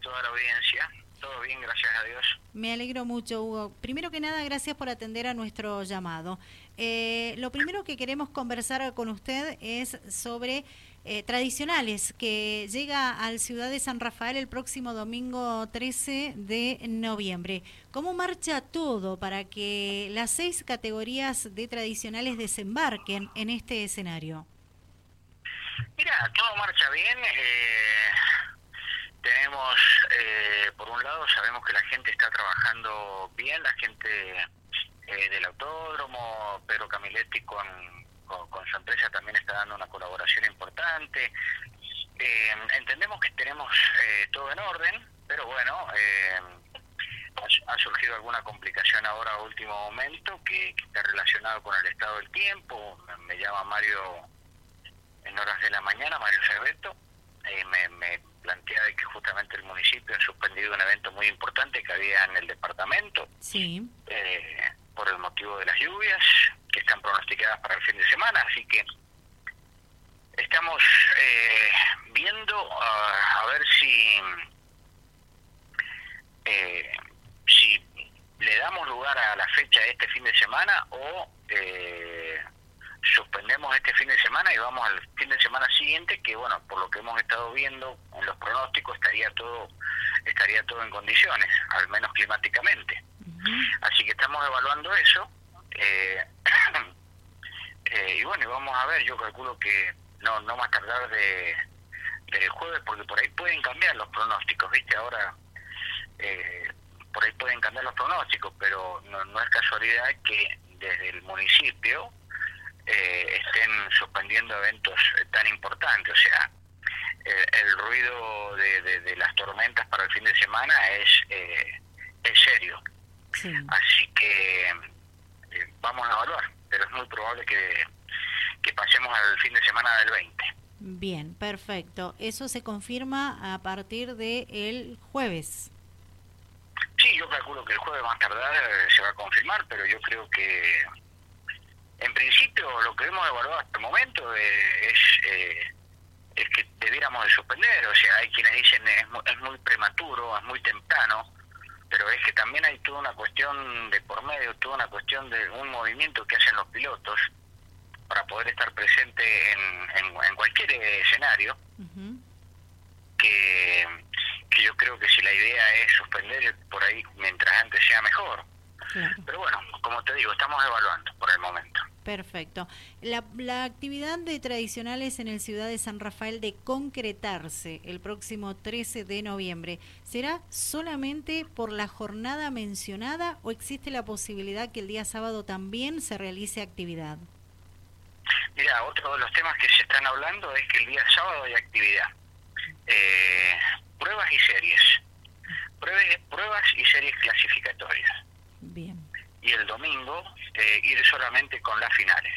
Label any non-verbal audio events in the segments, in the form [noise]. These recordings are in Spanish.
toda la audiencia. Todo bien, gracias a Dios. Me alegro mucho, Hugo. Primero que nada, gracias por atender a nuestro llamado. Eh, lo primero que queremos conversar con usted es sobre eh, tradicionales, que llega al Ciudad de San Rafael el próximo domingo 13 de noviembre. ¿Cómo marcha todo para que las seis categorías de tradicionales desembarquen en este escenario? Mira, todo marcha bien. Eh, tenemos, eh, por un lado, sabemos que la gente está trabajando bien, la gente del autódromo, Pedro Camiletti con con, su empresa también está dando una colaboración importante. Eh, entendemos que tenemos eh, todo en orden, pero bueno, eh, ha, surgido alguna complicación ahora a último momento que, está relacionado con el estado del tiempo. Me, llama Mario en horas de la mañana, Mario Cerveto, me, me plantea de que justamente el municipio ha suspendido un evento muy importante que había en el departamento. Sí. por el motivo de las lluvias que están pronosticadas para el fin de semana, así que estamos eh, viendo ah, a ver si eh, si le damos lugar a la fecha de este fin de semana o eh, suspendemos este fin de semana y vamos al fin de semana siguiente que bueno por lo que hemos estado viendo en los pronósticos estaría todo estaría todo en condiciones al menos climáticamente así que estamos evaluando eso eh, [coughs] eh, y bueno, vamos a ver, yo calculo que no no más tardar de del jueves, porque por ahí pueden cambiar los pronósticos, ¿viste? Ahora, eh, por ahí pueden cambiar los pronósticos, pero no, no es casualidad que desde el municipio eh, estén suspendiendo eventos tan importantes, o sea, el, ruido de, de, las tormentas para el fin de semana es, es serio. Así que vamos a evaluar, pero es muy probable que, pasemos al fin de semana del 20. Bien, perfecto. Eso se confirma a partir del el jueves. Sí, yo calculo que el jueves más tardar eh, se va a confirmar, pero yo creo que en principio lo que hemos evaluado hasta el momento eh, es, eh, es que debiéramos de suspender. O sea, hay quienes dicen es, es muy prematuro, es muy temprano pero es que también hay toda una cuestión de por medio, toda una cuestión de un movimiento que hacen los pilotos para poder estar presente en, en, cualquier escenario, que, que yo creo que si la idea es suspender por ahí mientras antes sea mejor. Pero bueno, como te digo, estamos evaluando por el momento. Perfecto. La, la, actividad de tradicionales en el Ciudad de San Rafael de concretarse el próximo 13 de noviembre, ¿será solamente por la jornada mencionada o existe la posibilidad que el día sábado también se realice actividad? Mira, otro de los temas que se están hablando es que el día sábado hay actividad. Eh, pruebas y series. Pruebas, pruebas y series clasificatorias. Bien y el domingo eh, ir solamente con las finales.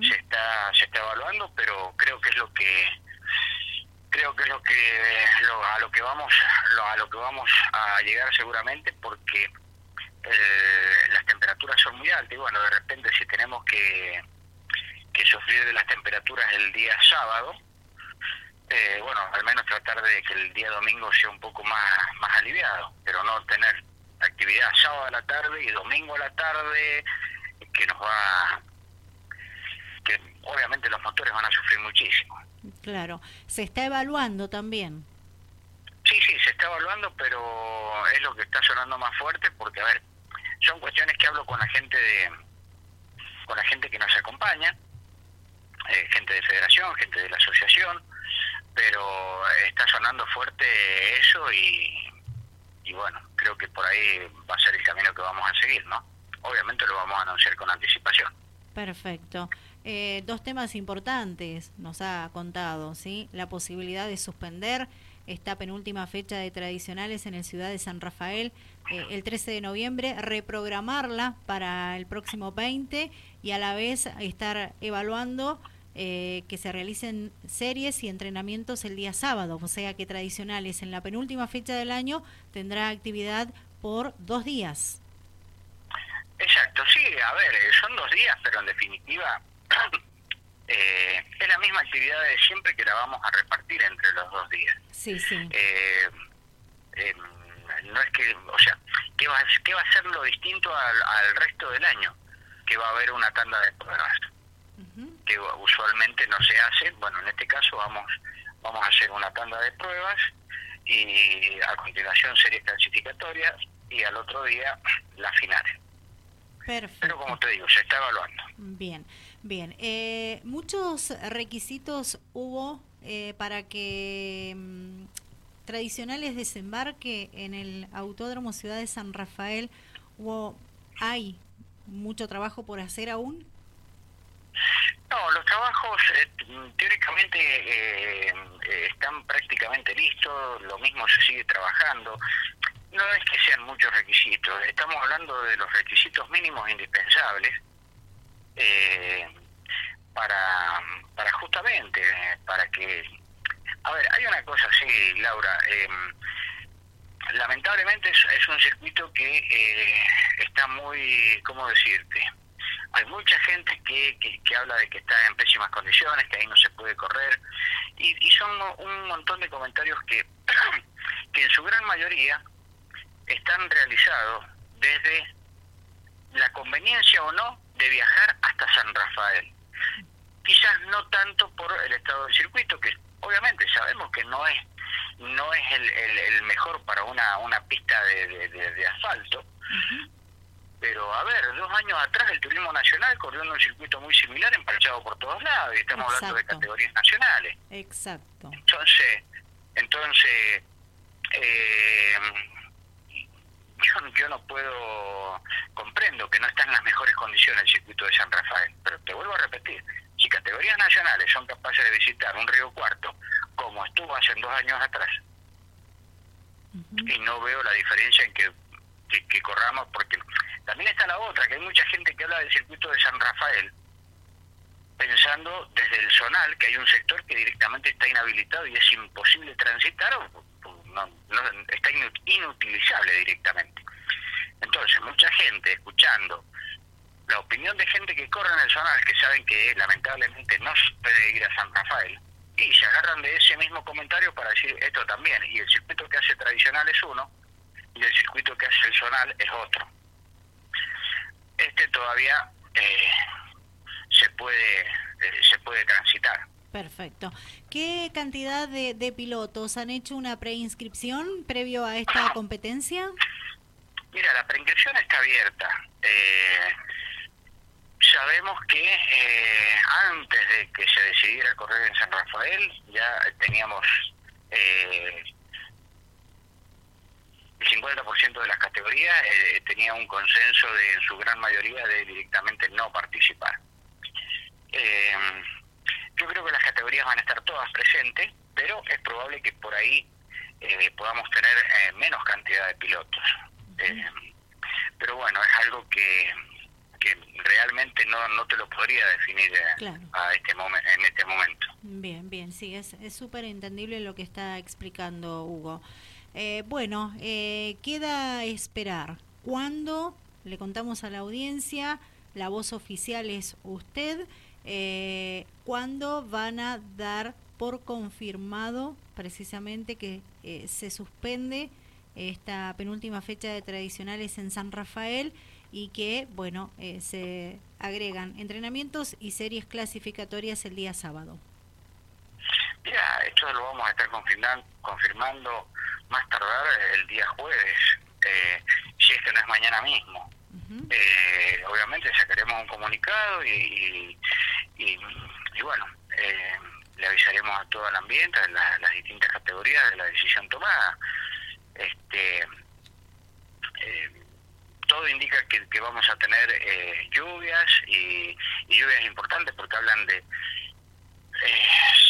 Se está se está evaluando, pero creo que es lo que creo que es lo que a lo que vamos a lo que vamos a llegar seguramente porque eh, las temperaturas son muy altas y bueno de repente si tenemos que que sufrir de las temperaturas el día sábado eh, bueno al menos tratar de que el día domingo sea un poco más más aliviado pero no tener actividad sábado a la tarde y domingo a la tarde, que nos va, que obviamente los motores van a sufrir muchísimo. Claro, se está evaluando también. Sí, sí, se está evaluando, pero es lo que está sonando más fuerte porque, a ver, son cuestiones que hablo con la gente de, con la gente que nos acompaña, eh, gente de federación, gente de la asociación, pero está sonando fuerte eso y, y bueno, creo que por ahí va a ser el camino que vamos a seguir, ¿no? Obviamente lo vamos a anunciar con anticipación. Perfecto. Eh, dos temas importantes nos ha contado, ¿sí? La posibilidad de suspender esta penúltima fecha de tradicionales en el Ciudad de San Rafael eh, el 13 de noviembre, reprogramarla para el próximo 20 y a la vez estar evaluando eh, que se realicen series y entrenamientos el día sábado, o sea que tradicionales en la penúltima fecha del año tendrá actividad por dos días. Exacto, sí, a ver, eh, son dos días, pero en definitiva [coughs] eh, es la misma actividad de siempre que la vamos a repartir entre los dos días. Sí, sí. va, qué va a ser lo distinto al, al resto del año, que va a haber una tanda de pruebas, que usualmente no se hace. Bueno, en este caso vamos, vamos a hacer una tanda de pruebas y a continuación series clasificatorias y al otro día la final. Perfecto. Pero como te digo, se está evaluando. Bien, bien. Eh, muchos requisitos hubo eh, para que mm, tradicionales desembarque en el Autódromo Ciudad de San Rafael. Hubo, hay mucho trabajo por hacer aún. No, los trabajos eh, teóricamente eh, están prácticamente listos, lo mismo se sigue trabajando. No es que sean muchos requisitos, estamos hablando de los requisitos mínimos indispensables eh, para, para justamente, para que... A ver, hay una cosa así, Laura. lamentablemente es, es, un circuito que está muy, ¿cómo decirte? Hay mucha gente que, que, habla de que está en pésimas condiciones, que ahí no se puede correr, y, son un montón de comentarios que, [clears throat] que en su gran mayoría están realizados desde la conveniencia o no de viajar hasta San Rafael. Quizás no tanto por el estado del circuito, que obviamente sabemos que no es no es el, el, mejor para una, una pista de, asfalto, pero a ver, dos años atrás el turismo nacional corrió en un circuito muy similar, empachado por todos lados, y estamos hablando de categorías nacionales. Exacto. Entonces, entonces eh, [laughs] yo, yo no puedo, comprendo que no está en las mejores condiciones el circuito de San Rafael, pero te vuelvo a repetir, si categorías nacionales son capaces de visitar un río cuarto, como estuvo hace dos años atrás, y no veo la diferencia en que, que corramos, porque también está la otra, que hay mucha gente que habla del circuito de San Rafael, pensando desde el zonal, que hay un sector que directamente está inhabilitado y es imposible transitar, o, no, está inutilizable directamente. Entonces, mucha gente escuchando la opinión de gente que corre en el zonal, que saben que lamentablemente no se puede ir a San Rafael, y se agarran de ese mismo comentario para decir esto también, y el circuito que hace tradicional es uno, y el circuito que hace el zonal es otro este todavía eh, se puede eh, se puede transitar. Perfecto. ¿Qué cantidad de, de pilotos han hecho una preinscripción previo a esta competencia? Mira, la preinscripción está abierta. Eh, sabemos que antes de que se decidiera correr en San Rafael ya teníamos eh, el 50% de las categorías eh, tenía un consenso de, en su gran mayoría de directamente no participar. Eh, yo creo que las categorías van a estar todas presentes, pero es probable que por ahí eh, podamos tener menos cantidad de pilotos. pero bueno, es algo que, que realmente no, no te lo podría definir a este en este momento. Bien, bien, sí, es súper entendible lo que está explicando Hugo. Eh, bueno, eh, queda esperar. ¿Cuándo? Le contamos a la audiencia, la voz oficial es usted. Eh, ¿Cuándo van a dar por confirmado precisamente que eh, se suspende esta penúltima fecha de tradicionales en San Rafael y que, bueno, se agregan entrenamientos y series clasificatorias el día sábado? Mira, esto lo vamos a estar confirmando más tardar el día jueves, eh, si es que no es mañana mismo. eh, obviamente sacaremos un comunicado y, y, bueno, eh, le avisaremos a todo el ambiente, a las distintas categorías de la decisión tomada. Este, eh, todo indica que, que, vamos a tener eh, lluvias y, y, lluvias importantes porque hablan de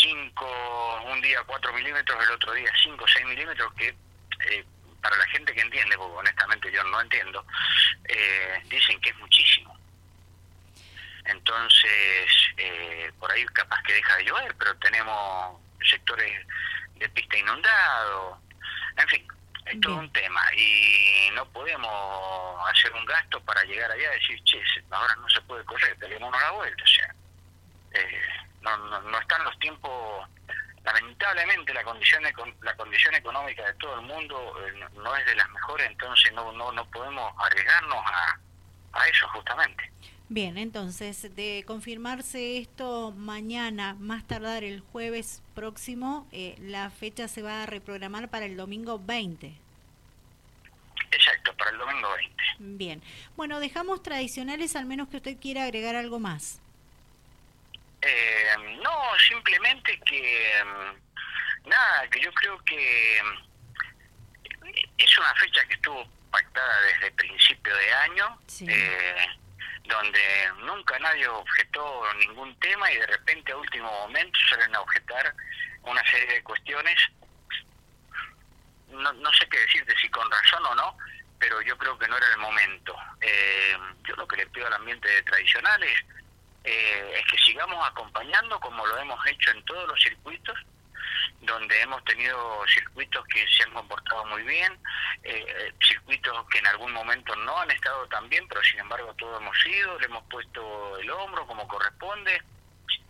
5, un día 4 milímetros, el otro día 5 o 6 milímetros, que eh, para la gente que entiende, porque honestamente yo no entiendo, eh, dicen que es muchísimo. Entonces, eh, por ahí capaz que deja de llover, pero tenemos sectores de pista inundado, en fin, es todo un tema. Y no podemos hacer un gasto para llegar allá y decir, che, ahora no se puede correr, tenemos la vuelta, o sea, no, no, no están los tiempos lamentablemente la condición la condición económica de todo el mundo eh, no es de las mejores entonces no no no podemos arriesgarnos a, a eso justamente. Bien entonces de confirmarse esto mañana más tardar el jueves próximo eh, la fecha se va a reprogramar para el domingo 20 exacto para el domingo 20 bien. Bueno dejamos tradicionales al menos que usted quiera agregar algo más eh, no, simplemente que mm, nada, que yo creo que mm, es una fecha que estuvo pactada desde principio de año, eh, donde nunca nadie objetó ningún tema y de repente a último momento salen a objetar una serie de cuestiones. No, no sé qué decirte si con razón o no, pero yo creo que no era el momento. Eh, yo lo que le pido al ambiente tradicional es eh, es que sigamos acompañando como lo hemos hecho en todos los circuitos, donde hemos tenido circuitos que se han comportado muy bien, eh, circuitos que en algún momento no han estado tan bien, pero sin embargo todos hemos ido, le hemos puesto el hombro como corresponde.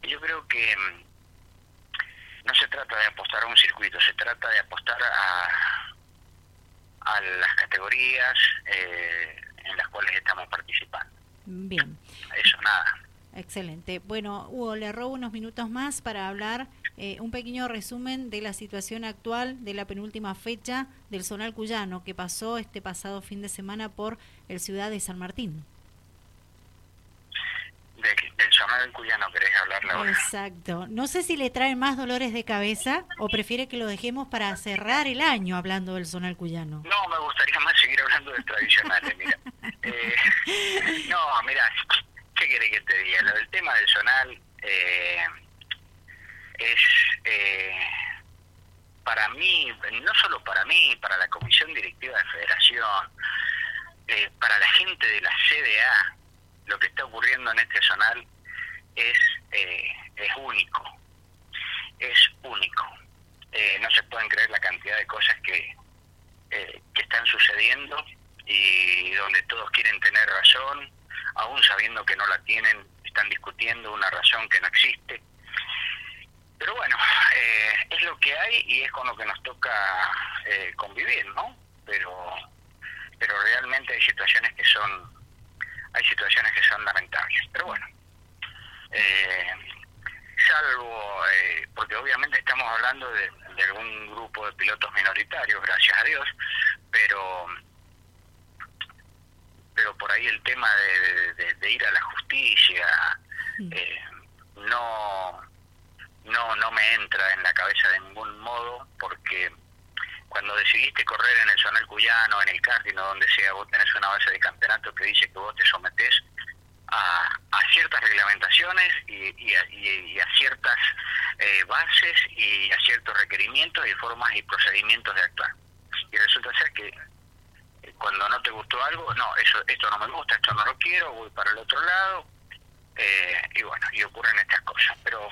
Yo creo que mm, no se trata de apostar a un circuito, se trata de apostar a, a las categorías eh, en las cuales estamos participando. Bien. Eso nada. Excelente. Bueno, Hugo, le robo unos minutos más para hablar eh, un pequeño resumen de la situación actual de la penúltima fecha del Zonal Cuyano que pasó este pasado fin de semana por el ciudad de San Martín. del Zonal Cuyano querés hablar ahora. Exacto. No sé si le traen más dolores de cabeza o prefiere que lo dejemos para cerrar el año hablando del Zonal Cuyano. No, me gustaría [laughs] más seguir hablando de tradicionales, mira. Eh, [laughs] no, mira, ¿Qué quiere que te diga? Lo del tema del zonal eh, es eh, para mí, no solo para mí, para la comisión directiva de federación, eh, para la gente de la CDA, lo que está ocurriendo en este zonal es, es único, es único. no se pueden creer la cantidad de cosas que, que están sucediendo y donde todos quieren tener razón aún sabiendo que no la tienen, están discutiendo una razón que no existe. Pero bueno, eh, es lo que hay y es con lo que nos toca eh, convivir, ¿no? Pero, pero realmente hay situaciones que son, hay situaciones que son lamentables. Pero bueno, eh, salvo, porque obviamente estamos hablando de algún grupo de pilotos minoritarios, gracias a Dios, pero pero por ahí el tema de, ir a la justicia eh, no no no me entra en la cabeza de ningún modo porque cuando decidiste correr en el zonal cuyano, en el karting o donde sea, vos tenés una base de campeonato que dice que vos te sometés a, ciertas reglamentaciones y, a, ciertas eh, bases y a ciertos requerimientos y formas y procedimientos de actuar. Y resulta ser que cuando no te gustó algo, no, eso esto no me gusta, esto no lo quiero, voy para el otro lado, eh, y bueno, y ocurren estas cosas. Pero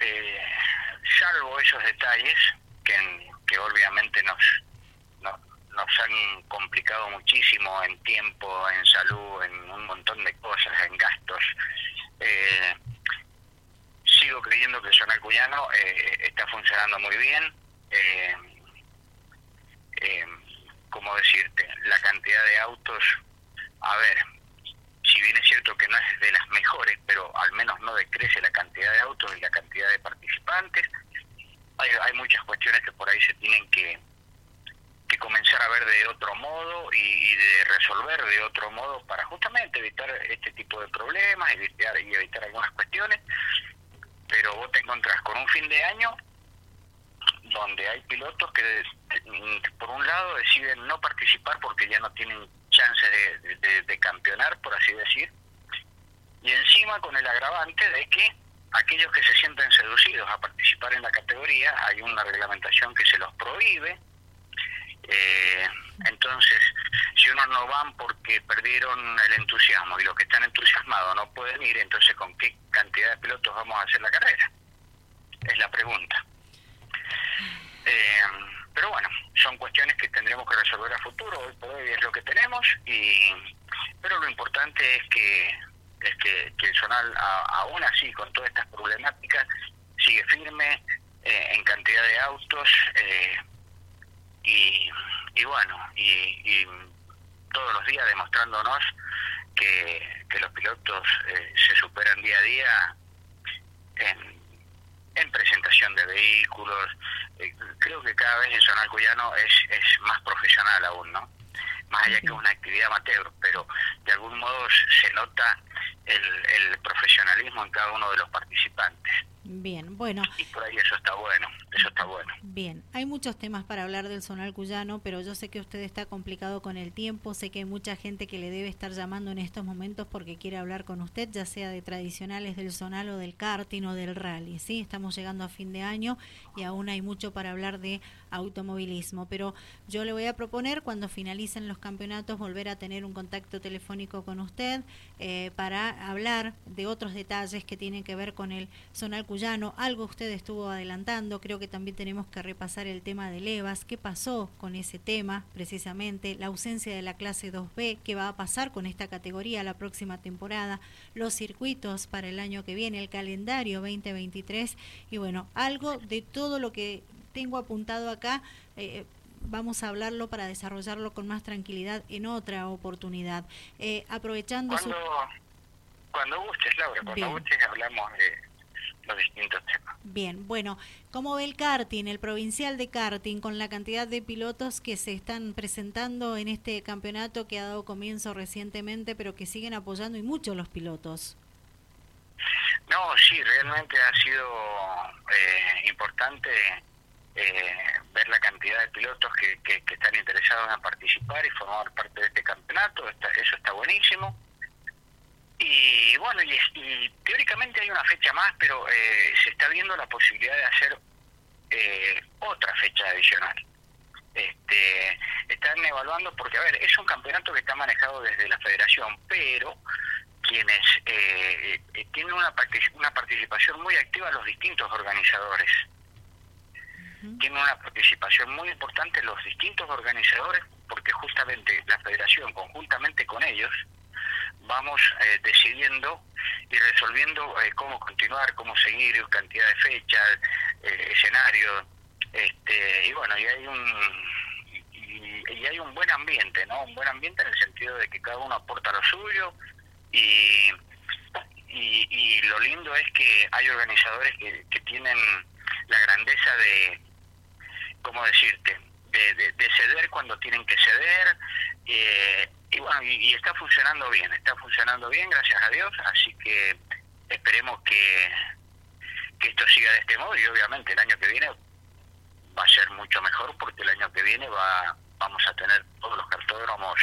eh, salvo esos detalles que, que obviamente nos, nos, han complicado muchísimo en tiempo, en salud, en un montón de cosas, en gastos, eh, sigo creyendo que el Zonal Cuyano está funcionando muy bien. Eh, ¿cómo decirte? La cantidad de autos, a ver, si bien es cierto que no es de las mejores, pero al menos no decrece la cantidad de autos y la cantidad de participantes. Hay, hay muchas cuestiones que por ahí se tienen que, que comenzar a ver de otro modo y, de resolver de otro modo para justamente evitar este tipo de problemas evitar, y evitar algunas cuestiones. Pero vos te encontrás con un fin de año donde hay pilotos que por un lado deciden no participar porque ya no tienen chance de, campeonar, por así decir, y encima con el agravante de que aquellos que se sienten seducidos a participar en la categoría, hay una reglamentación que se los prohíbe, eh, entonces, si unos no van porque perdieron el entusiasmo y los que están entusiasmados no pueden ir, entonces ¿con qué cantidad de pilotos vamos a hacer la carrera? Es la pregunta. Eh, pero bueno, son cuestiones que tendremos que resolver a futuro, hoy por hoy es lo que tenemos, y pero lo importante es que, es que, el zonal, aún así, con todas estas problemáticas, sigue firme en cantidad de autos y, y bueno, y, todos los días demostrándonos que, que los pilotos se superan día a día en, en presentación de vehículos. creo que cada vez el Zonal Cuyano es, es más profesional aún, ¿no? Más allá que una actividad amateur, pero de algún modo se nota el, el profesionalismo en cada uno de los participantes. Bien, bueno. Y por ahí eso está bueno, eso está bueno. Bien, hay muchos temas para hablar del Zonal Cuyano, pero yo sé que usted está complicado con el tiempo, sé que hay mucha gente que le debe estar llamando en estos momentos porque quiere hablar con usted, ya sea de tradicionales del Zonal o del karting o del rally, ¿sí? Estamos llegando a fin de año y aún hay mucho para hablar de automovilismo, pero yo le voy a proponer cuando finalicen los campeonatos volver a tener un contacto telefónico con usted eh, para hablar de otros detalles que tienen que ver con el Zonal Cuyano. Algo usted estuvo adelantando, creo que también tenemos que repasar el tema de Levas, qué pasó con ese tema precisamente, la ausencia de la clase 2B, qué va a pasar con esta categoría la próxima temporada, los circuitos para el año que viene, el calendario 2023 y bueno, algo de todo lo que tengo apuntado acá, eh, vamos a hablarlo para desarrollarlo con más tranquilidad en otra oportunidad. Eh, aprovechando cuando, Cuando gustes, Laura, cuando gustes hablamos de los distintos temas. Bien, bueno, ¿cómo ve el karting, el provincial de karting, con la cantidad de pilotos que se están presentando en este campeonato que ha dado comienzo recientemente, pero que siguen apoyando y mucho los pilotos? No, sí, realmente ha sido eh, importante eh, ver la cantidad de pilotos que, que, están interesados en participar y formar parte de este campeonato, eso está buenísimo. Y bueno, y, teóricamente hay una fecha más, pero eh, se está viendo la posibilidad de hacer eh, otra fecha adicional. Este, están evaluando, porque a ver, es un campeonato que está manejado desde la federación, pero quienes eh, tienen una, una participación muy activa los distintos organizadores tiene una participación muy importante los distintos organizadores, porque justamente la federación, conjuntamente con ellos, vamos eh, decidiendo y resolviendo eh, cómo continuar, cómo seguir, cantidad de fechas, eh, escenarios, este, y bueno, y hay un y, hay un buen ambiente, ¿no? Un buen ambiente en el sentido de que cada uno aporta lo suyo y, y, y lo lindo es que hay organizadores que, que tienen la grandeza de, ¿cómo decirte? De, ceder cuando tienen que ceder. Eh, y bueno, y, está funcionando bien, está funcionando bien, gracias a Dios. Así que esperemos que, que esto siga de este modo y obviamente el año que viene va a ser mucho mejor porque el año que viene va vamos a tener todos los cartódromos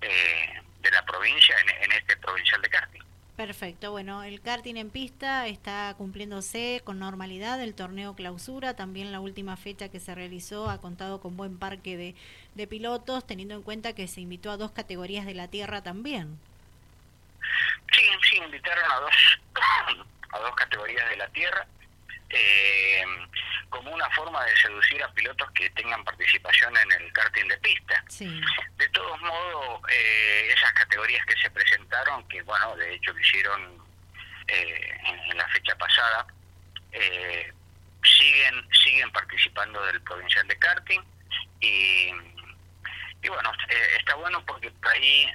eh, de la provincia en, en este provincial de karting. Perfecto, bueno, el karting en pista está cumpliéndose con normalidad, el torneo clausura, también la última fecha que se realizó ha contado con buen parque de, de pilotos, teniendo en cuenta que se invitó a dos categorías de la tierra también. Sí, sí, invitaron a dos, [coughs] a dos categorías de la tierra, eh, como una forma de seducir a pilotos que tengan participación en el karting de pista. De todos modos, eh, esas categorías que se presentaron, que bueno, de hecho lo hicieron eh, en, la fecha pasada, eh, siguen siguen participando del provincial de karting y, y bueno, está bueno porque por ahí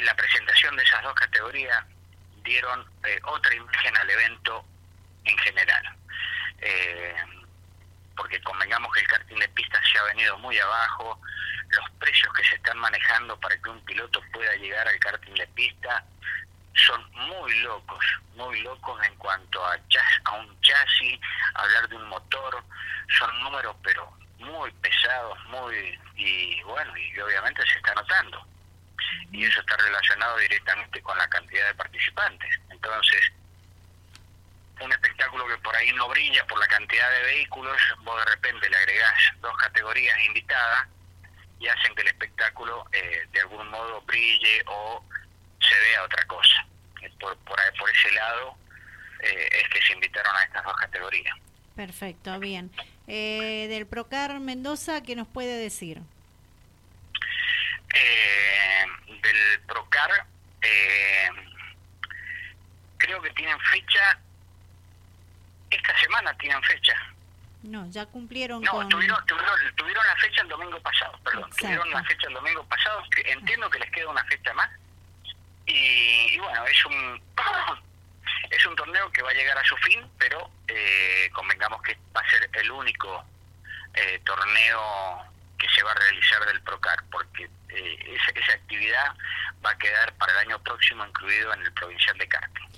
la presentación de esas dos categorías dieron eh, otra imagen al evento en general. Eh, porque convengamos que el karting de pista se ha venido muy abajo, los precios que se están manejando para que un piloto pueda llegar al karting de pista son muy locos, muy locos en cuanto a, a un chasis, hablar de un motor, son números pero muy pesados, muy y bueno, y obviamente se está notando y eso está relacionado directamente con la cantidad de participantes. Entonces, un espectáculo que por ahí no brilla por la cantidad de vehículos, vos de repente le agregás dos categorías invitadas y hacen que el espectáculo eh, de algún modo brille o se vea otra cosa. Por, por, por ese lado eh, es que se invitaron a estas dos categorías. Perfecto, bien. Eh, del Procar Mendoza, ¿qué nos puede decir? Eh, del Procar, eh, creo que tienen fecha semana tienen fecha. No, ya cumplieron no, con... tuvieron, tuvieron, la fecha el domingo pasado, perdón. Tuvieron la fecha el domingo pasado, que entiendo que les queda una fecha más. Y, bueno, es un [coughs] es un torneo que va a llegar a su fin, pero eh, convengamos que va a ser el único eh, torneo que se va a realizar del Procar, porque eh, esa, esa actividad va a quedar para el año próximo incluido en el provincial de Karting.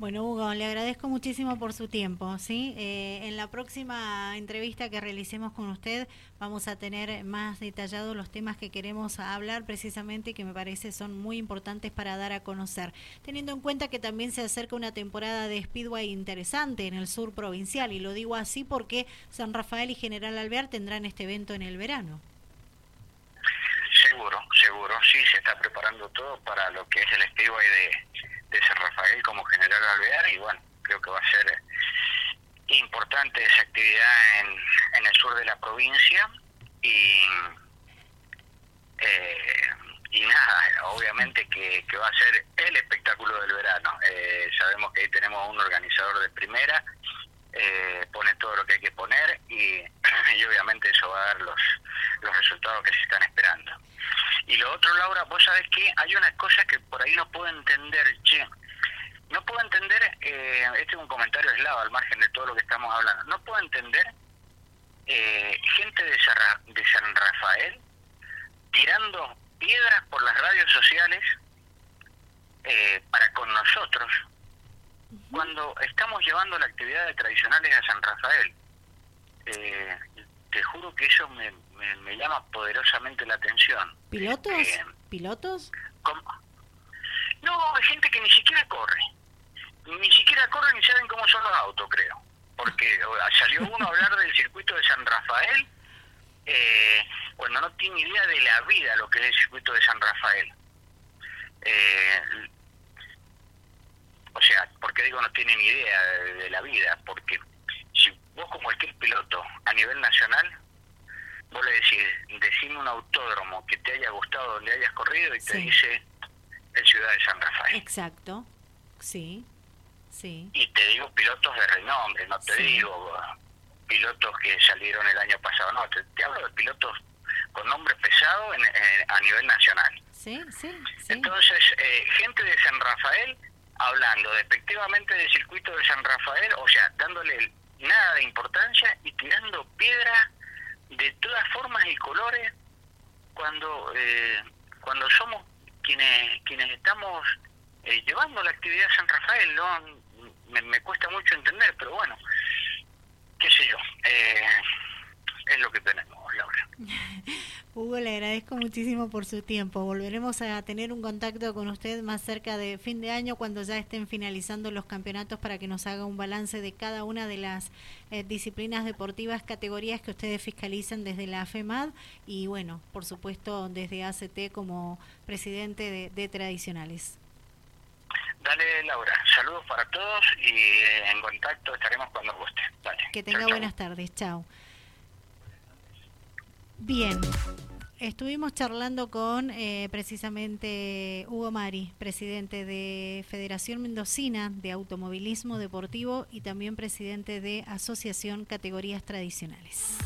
Bueno, Hugo, le agradezco muchísimo por su tiempo. ¿sí? Eh, en la próxima entrevista que realicemos con usted vamos a tener más detallados los temas que queremos hablar precisamente que me parece son muy importantes para dar a conocer. Teniendo en cuenta que también se acerca una temporada de Speedway interesante en el sur provincial y lo digo así porque San Rafael y General Alvear tendrán este evento en el verano. Seguro, seguro, sí, se está preparando todo para lo que es el Speedway de de San Rafael como General Alvear y bueno, creo que va a ser importante esa actividad en, en el sur de la provincia y eh, y nada, obviamente que, que, va a ser el espectáculo del verano. Eh, sabemos que ahí tenemos un organizador de primera, eh, pone todo lo que hay que poner y, [clears throat] y, obviamente eso va a dar los, los resultados que se están esperando. Y lo otro, Laura, vos sabés que hay una cosa que por ahí no puedo entender, che, no puedo entender, eh, este es un comentario aislado al margen de todo lo que estamos hablando, no puedo entender eh, gente de, de San Rafael tirando piedras por las radios sociales eh, para con nosotros cuando estamos llevando la actividad de tradicionales a San Rafael. Eh, te juro que eso me, me, llama poderosamente la atención. ¿Pilotos? Eh, ¿Pilotos? No, hay gente que ni siquiera corre. Ni siquiera corre ni saben cómo son los autos, creo. Porque salió uno a hablar del circuito de San Rafael eh, cuando no tiene idea de la vida lo que es el circuito de San Rafael. Eh, o sea, ¿por qué digo no tienen idea de la vida? Porque si vos como cualquier piloto a nivel nacional, vos le decís, decime un autódromo que te haya gustado, donde hayas corrido y te dice el Ciudad de San Rafael. Exacto, sí, sí. Y te digo pilotos de renombre, no te digo pilotos que salieron el año pasado, no, te, hablo de pilotos con nombre pesado en, a nivel nacional. Sí, sí, sí. Entonces, eh, gente de San Rafael hablando despectivamente del circuito de San Rafael, o sea, dándole nada de importancia y tirando piedra de todas formas y colores cuando eh, cuando somos quienes quienes estamos eh, llevando la actividad San Rafael no me, me, cuesta mucho entender pero bueno qué sé yo eh, es lo que tenemos Laura [laughs] Hugo, le agradezco muchísimo por su tiempo. Volveremos a tener un contacto con usted más cerca de fin de año cuando ya estén finalizando los campeonatos para que nos haga un balance de cada una de las eh, disciplinas deportivas, categorías que ustedes fiscalizan desde la FEMAD y bueno, por supuesto desde ACT como presidente de, Tradicionales. Dale, Laura. Saludos para todos y en contacto estaremos cuando guste. Que tenga buenas tardes. Chao. Bien, estuvimos charlando con eh, precisamente Hugo Mari, presidente de Federación Mendocina de Automovilismo Deportivo y también presidente de Asociación Categorías Tradicionales.